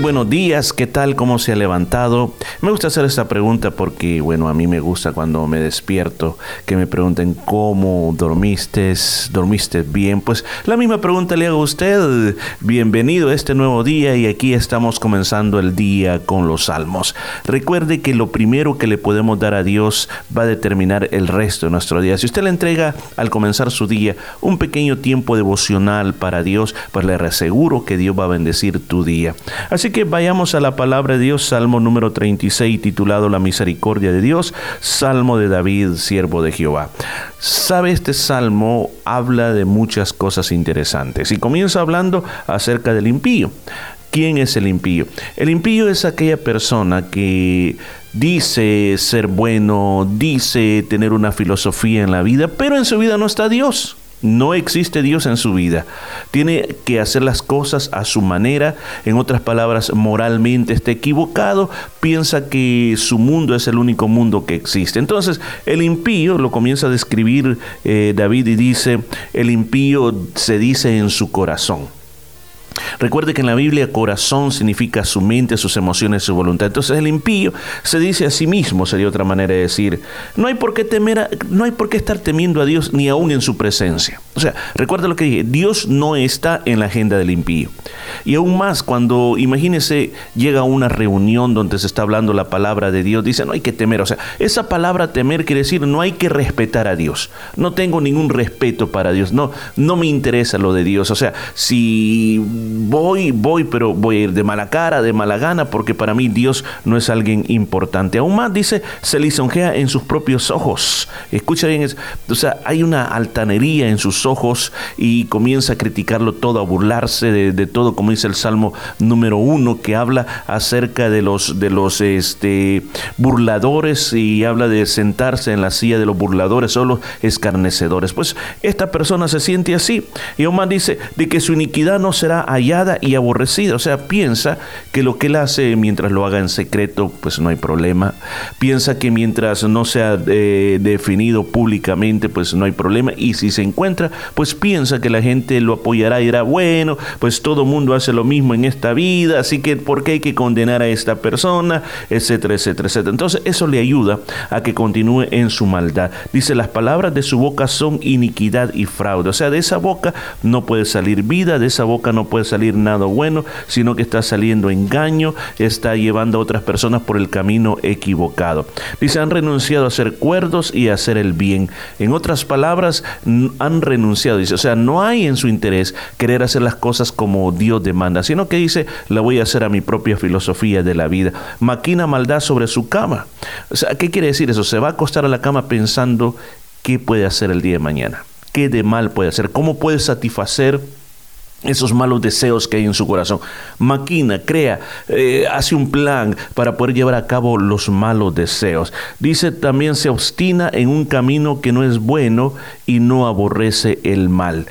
Buenos días, ¿qué tal? ¿Cómo se ha levantado? Me gusta hacer esta pregunta porque, bueno, a mí me gusta cuando me despierto que me pregunten cómo dormiste, dormiste bien. Pues la misma pregunta le hago a usted. Bienvenido a este nuevo día y aquí estamos comenzando el día con los salmos. Recuerde que lo primero que le podemos dar a Dios va a determinar el resto de nuestro día. Si usted le entrega al comenzar su día un pequeño tiempo devocional para Dios, pues le aseguro que Dios va a bendecir tu día. Así que vayamos a la palabra de Dios, Salmo número 36, titulado La misericordia de Dios, Salmo de David, siervo de Jehová. Sabe, este salmo habla de muchas cosas interesantes y comienza hablando acerca del impío. ¿Quién es el impío? El impío es aquella persona que dice ser bueno, dice tener una filosofía en la vida, pero en su vida no está Dios. No existe Dios en su vida. Tiene que hacer las cosas a su manera. En otras palabras, moralmente está equivocado. Piensa que su mundo es el único mundo que existe. Entonces, el impío lo comienza a describir eh, David y dice, el impío se dice en su corazón. Recuerde que en la Biblia corazón significa su mente, sus emociones, su voluntad. Entonces el impío se dice a sí mismo, sería otra manera de decir, no hay por qué temer, no hay por qué estar temiendo a Dios ni aún en su presencia. O sea, recuerda lo que dije, Dios no está en la agenda del impío. Y aún más, cuando imagínese llega una reunión donde se está hablando la palabra de Dios, dice, no hay que temer. O sea, esa palabra temer quiere decir no hay que respetar a Dios. No tengo ningún respeto para Dios. No, no me interesa lo de Dios. O sea, si voy, voy, pero voy a ir de mala cara, de mala gana, porque para mí Dios no es alguien importante. Aún más dice, se lisonjea en sus propios ojos. Escucha bien, o sea, hay una altanería en sus ojos y comienza a criticarlo todo, a burlarse de, todo, como dice el Salmo número uno, que habla acerca de los, de los este, burladores y habla de sentarse en la silla de los burladores o los escarnecedores. Pues esta persona se siente así. Y más dice, de que su iniquidad no será hallada y aborrecida. O sea, piensa que lo que él hace mientras lo haga en secreto, pues no hay problema. Piensa que mientras no sea eh, definido públicamente, pues no hay problema. Y si se encuentra, pues piensa que la gente lo apoyará y dirá, bueno, pues todo mundo hace lo mismo en esta vida, así que ¿por qué hay que condenar a esta persona? Etcétera, etcétera, etcétera. Entonces eso le ayuda a que continúe en su maldad. Dice, las palabras de su boca son iniquidad y fraude. O sea, de esa boca no puede salir vida, de esa boca no puede salir nada bueno, sino que está saliendo engaño, está llevando a otras personas por el camino equivocado. Dice, han renunciado a ser cuerdos y a hacer el bien. En otras palabras, han renunciado. Dice, o sea, no hay en su interés querer hacer las cosas como Dios demanda, sino que dice, la voy a hacer a mi propia filosofía de la vida. Maquina maldad sobre su cama. O sea, ¿qué quiere decir eso? Se va a acostar a la cama pensando qué puede hacer el día de mañana. ¿Qué de mal puede hacer? ¿Cómo puede satisfacer esos malos deseos que hay en su corazón. Maquina, crea, eh, hace un plan para poder llevar a cabo los malos deseos. Dice también se obstina en un camino que no es bueno y no aborrece el mal.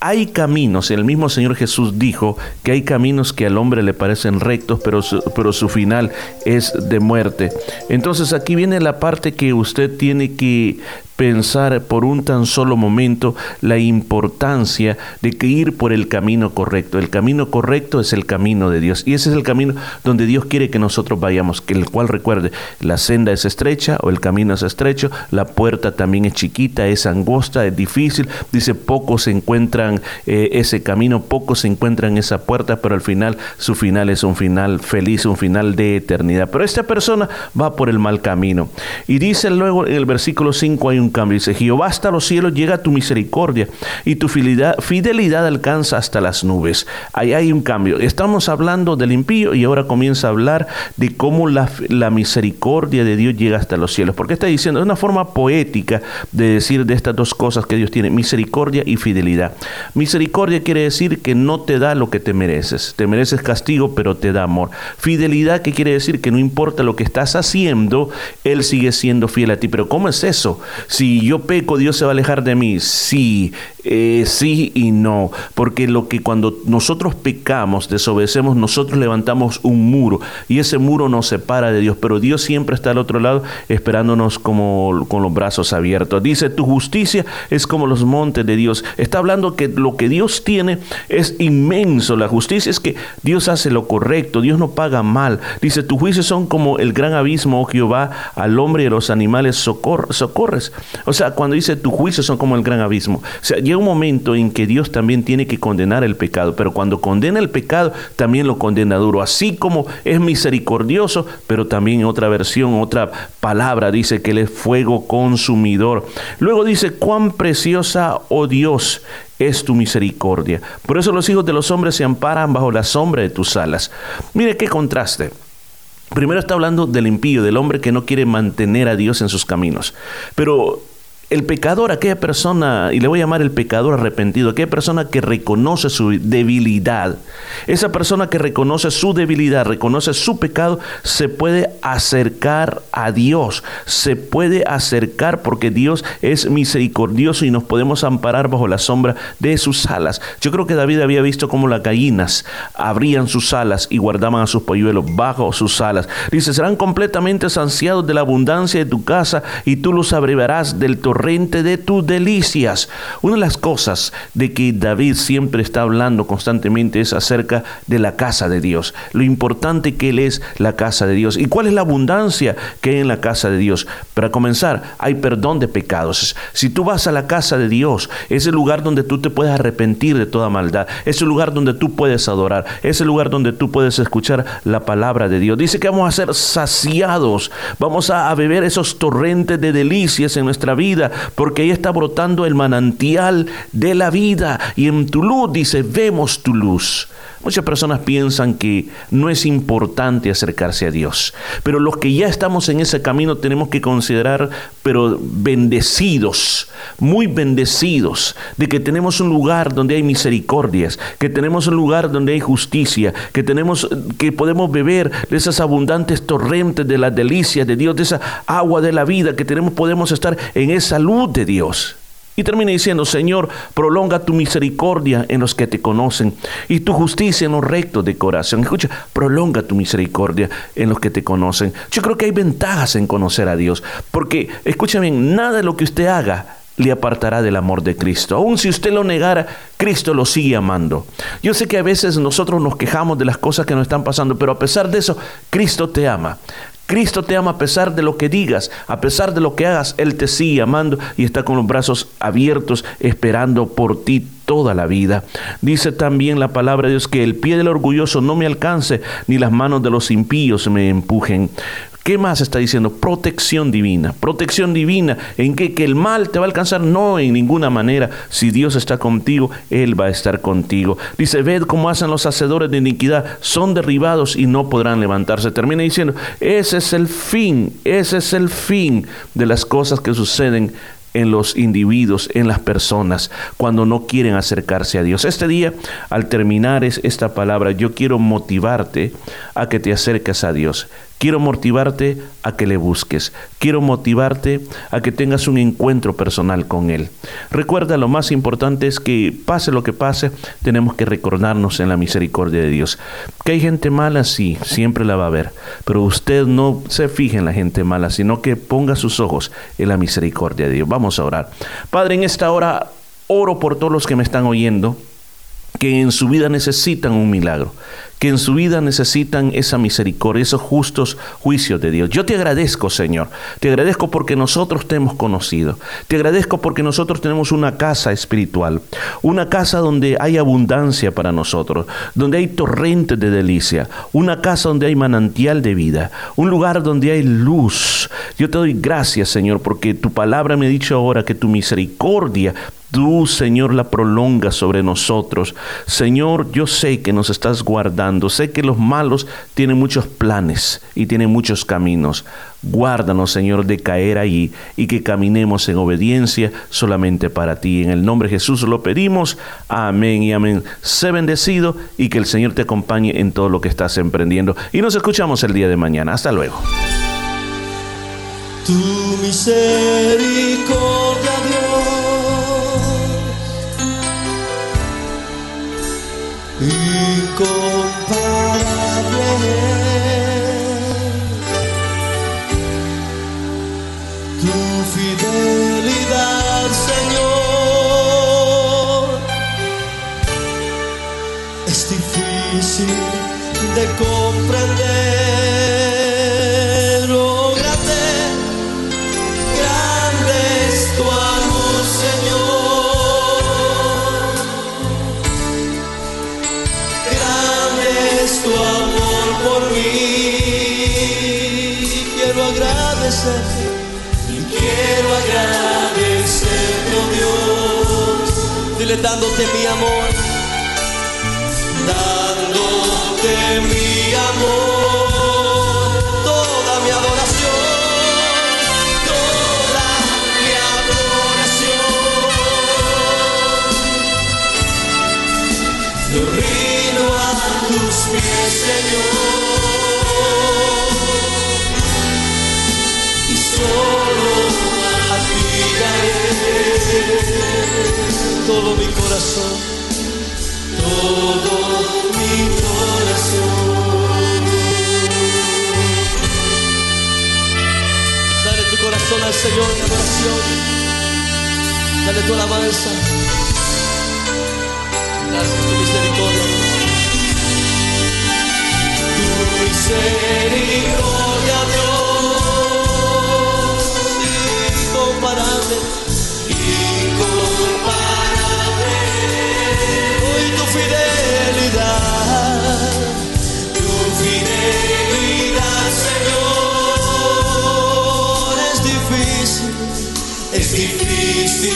Hay caminos, el mismo Señor Jesús dijo que hay caminos que al hombre le parecen rectos, pero pero su final es de muerte. Entonces aquí viene la parte que usted tiene que pensar por un tan solo momento la importancia de que ir por el camino correcto. El camino correcto es el camino de Dios y ese es el camino donde Dios quiere que nosotros vayamos, que el cual recuerde, la senda es estrecha o el camino es estrecho, la puerta también es chiquita, es angosta, es difícil. Dice, pocos encuentran eh, ese camino, pocos encuentran esa puerta, pero al final su final es un final feliz, un final de eternidad. Pero esta persona va por el mal camino. Y dice luego en el versículo 5 hay un cambio. Dice, Jehová hasta los cielos llega tu misericordia y tu fidelidad, fidelidad alcanza hasta las nubes. Ahí hay un cambio. Estamos hablando del impío y ahora comienza a hablar de cómo la, la misericordia de Dios llega hasta los cielos. Porque está diciendo, es una forma poética de decir de estas dos cosas que Dios tiene, misericordia y fidelidad. Misericordia quiere decir que no te da lo que te mereces. Te mereces castigo, pero te da amor. Fidelidad que quiere decir que no importa lo que estás haciendo, Él sigue siendo fiel a ti. Pero ¿cómo es eso? Si yo peco, Dios se va a alejar de mí. Si eh, sí y no, porque lo que cuando nosotros pecamos, desobedecemos, nosotros levantamos un muro y ese muro nos separa de Dios, pero Dios siempre está al otro lado esperándonos como con los brazos abiertos. Dice, tu justicia es como los montes de Dios. Está hablando que lo que Dios tiene es inmenso. La justicia es que Dios hace lo correcto, Dios no paga mal. Dice, tus juicios son como el gran abismo, oh Jehová, al hombre y a los animales socorres. O sea, cuando dice tus juicios son como el gran abismo. O sea, un momento en que Dios también tiene que condenar el pecado, pero cuando condena el pecado, también lo condena duro. Así como es misericordioso, pero también otra versión, otra palabra dice que él es fuego consumidor. Luego dice, cuán preciosa, oh Dios, es tu misericordia. Por eso los hijos de los hombres se amparan bajo la sombra de tus alas. Mire qué contraste. Primero está hablando del impío, del hombre que no quiere mantener a Dios en sus caminos. Pero el pecador, aquella persona, y le voy a llamar el pecador arrepentido, aquella persona que reconoce su debilidad, esa persona que reconoce su debilidad, reconoce su pecado, se puede acercar a Dios, se puede acercar porque Dios es misericordioso y nos podemos amparar bajo la sombra de sus alas. Yo creo que David había visto cómo las gallinas abrían sus alas y guardaban a sus polluelos bajo sus alas. Dice, serán completamente saciados de la abundancia de tu casa y tú los abrevarás del torrente de tus delicias. Una de las cosas de que David siempre está hablando constantemente es acerca de la casa de Dios, lo importante que Él es la casa de Dios y cuál es la abundancia que hay en la casa de Dios. Para comenzar, hay perdón de pecados. Si tú vas a la casa de Dios, es el lugar donde tú te puedes arrepentir de toda maldad, es el lugar donde tú puedes adorar, es el lugar donde tú puedes escuchar la palabra de Dios. Dice que vamos a ser saciados, vamos a, a beber esos torrentes de delicias en nuestra vida porque ahí está brotando el manantial de la vida. Y en tu luz dice, vemos tu luz. Muchas personas piensan que no es importante acercarse a Dios, pero los que ya estamos en ese camino tenemos que considerar, pero bendecidos, muy bendecidos, de que tenemos un lugar donde hay misericordias, que tenemos un lugar donde hay justicia, que tenemos, que podemos beber de esas abundantes torrentes de las delicias de Dios, de esa agua de la vida, que tenemos, podemos estar en esa de Dios. Y termina diciendo, Señor, prolonga tu misericordia en los que te conocen y tu justicia en los rectos de corazón. Escucha, prolonga tu misericordia en los que te conocen. Yo creo que hay ventajas en conocer a Dios, porque, escúchame, nada de lo que usted haga le apartará del amor de Cristo. Aun si usted lo negara, Cristo lo sigue amando. Yo sé que a veces nosotros nos quejamos de las cosas que nos están pasando, pero a pesar de eso, Cristo te ama. Cristo te ama a pesar de lo que digas, a pesar de lo que hagas, Él te sigue amando y está con los brazos abiertos esperando por ti toda la vida. Dice también la palabra de Dios que el pie del orgulloso no me alcance, ni las manos de los impíos me empujen. ¿Qué más está diciendo? Protección divina. Protección divina. ¿En qué? Que el mal te va a alcanzar. No, en ninguna manera. Si Dios está contigo, Él va a estar contigo. Dice, ved cómo hacen los hacedores de iniquidad. Son derribados y no podrán levantarse. Termina diciendo, ese es el fin. Ese es el fin de las cosas que suceden en los individuos, en las personas, cuando no quieren acercarse a Dios. Este día, al terminar esta palabra, yo quiero motivarte a que te acerques a Dios. Quiero motivarte a que le busques. Quiero motivarte a que tengas un encuentro personal con Él. Recuerda, lo más importante es que pase lo que pase, tenemos que recordarnos en la misericordia de Dios. Que hay gente mala, sí, siempre la va a haber. Pero usted no se fije en la gente mala, sino que ponga sus ojos en la misericordia de Dios. Vamos a orar. Padre, en esta hora oro por todos los que me están oyendo que en su vida necesitan un milagro, que en su vida necesitan esa misericordia, esos justos juicios de Dios. Yo te agradezco, Señor. Te agradezco porque nosotros te hemos conocido. Te agradezco porque nosotros tenemos una casa espiritual, una casa donde hay abundancia para nosotros, donde hay torrentes de delicia, una casa donde hay manantial de vida, un lugar donde hay luz. Yo te doy gracias, Señor, porque tu palabra me ha dicho ahora que tu misericordia Tú, Señor, la prolongas sobre nosotros. Señor, yo sé que nos estás guardando. Sé que los malos tienen muchos planes y tienen muchos caminos. Guárdanos, Señor, de caer allí y que caminemos en obediencia solamente para ti. En el nombre de Jesús lo pedimos. Amén y amén. Sé bendecido y que el Señor te acompañe en todo lo que estás emprendiendo. Y nos escuchamos el día de mañana. Hasta luego. Tu misericordia, dándote mi amor, dándote mi amor, todo mi corazón, todo mi corazón. Dale tu corazón al Señor en adoración. Dale tu alabanza. Gracias tu misericordia. Tu misericordia, Dios, incomparable. Tu fidelidad, Señor, es difícil, es difícil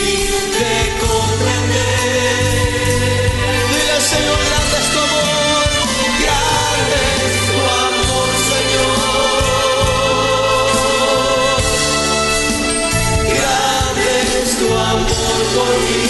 de comprender. Dile, Señor, grande es tu amor, grande tu amor, Señor. Grande es tu amor por mí.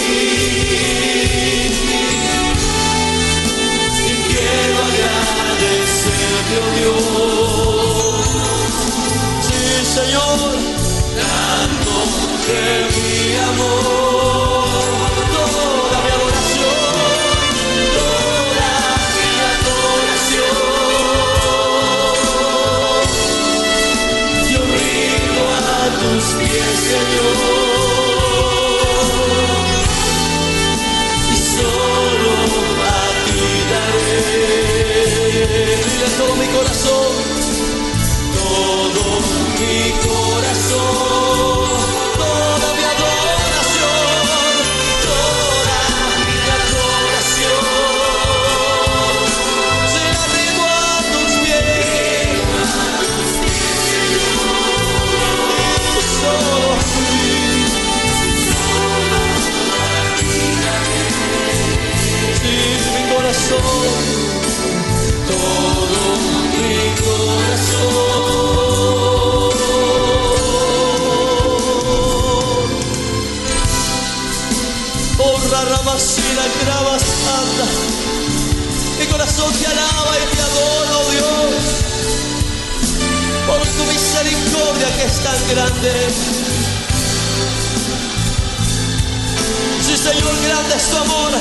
Sí, Señor, grande es tu amor.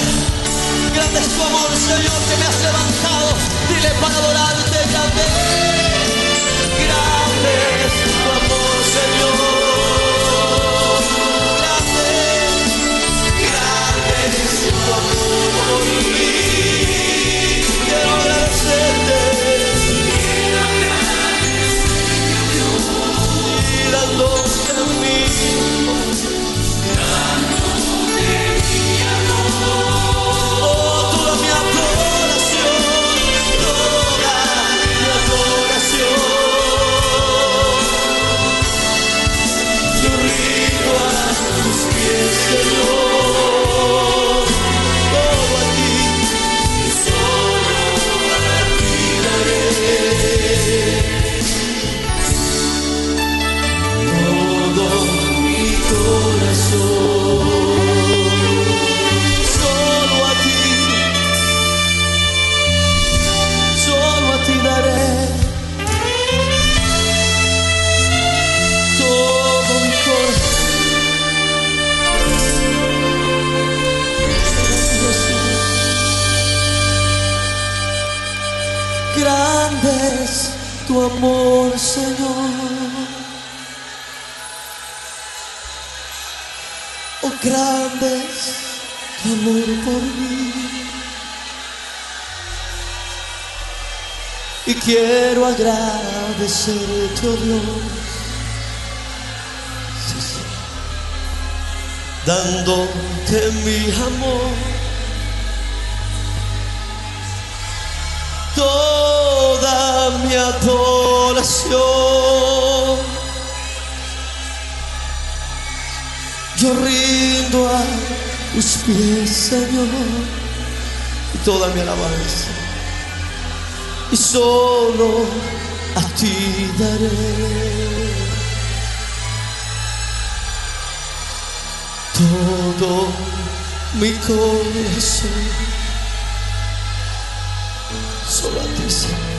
Grande es tu amor, Señor, que me has levantado. Dile para adorarte, grande. Grande amor por mí. Y quiero agradecerte, oh Dios. Sí. Dándote mi amor. Toda mi adoración. Yo rindo a tus pies, Señor, y toda mi alabanza. Y solo a ti daré todo mi corazón. Solo a ti, Señor.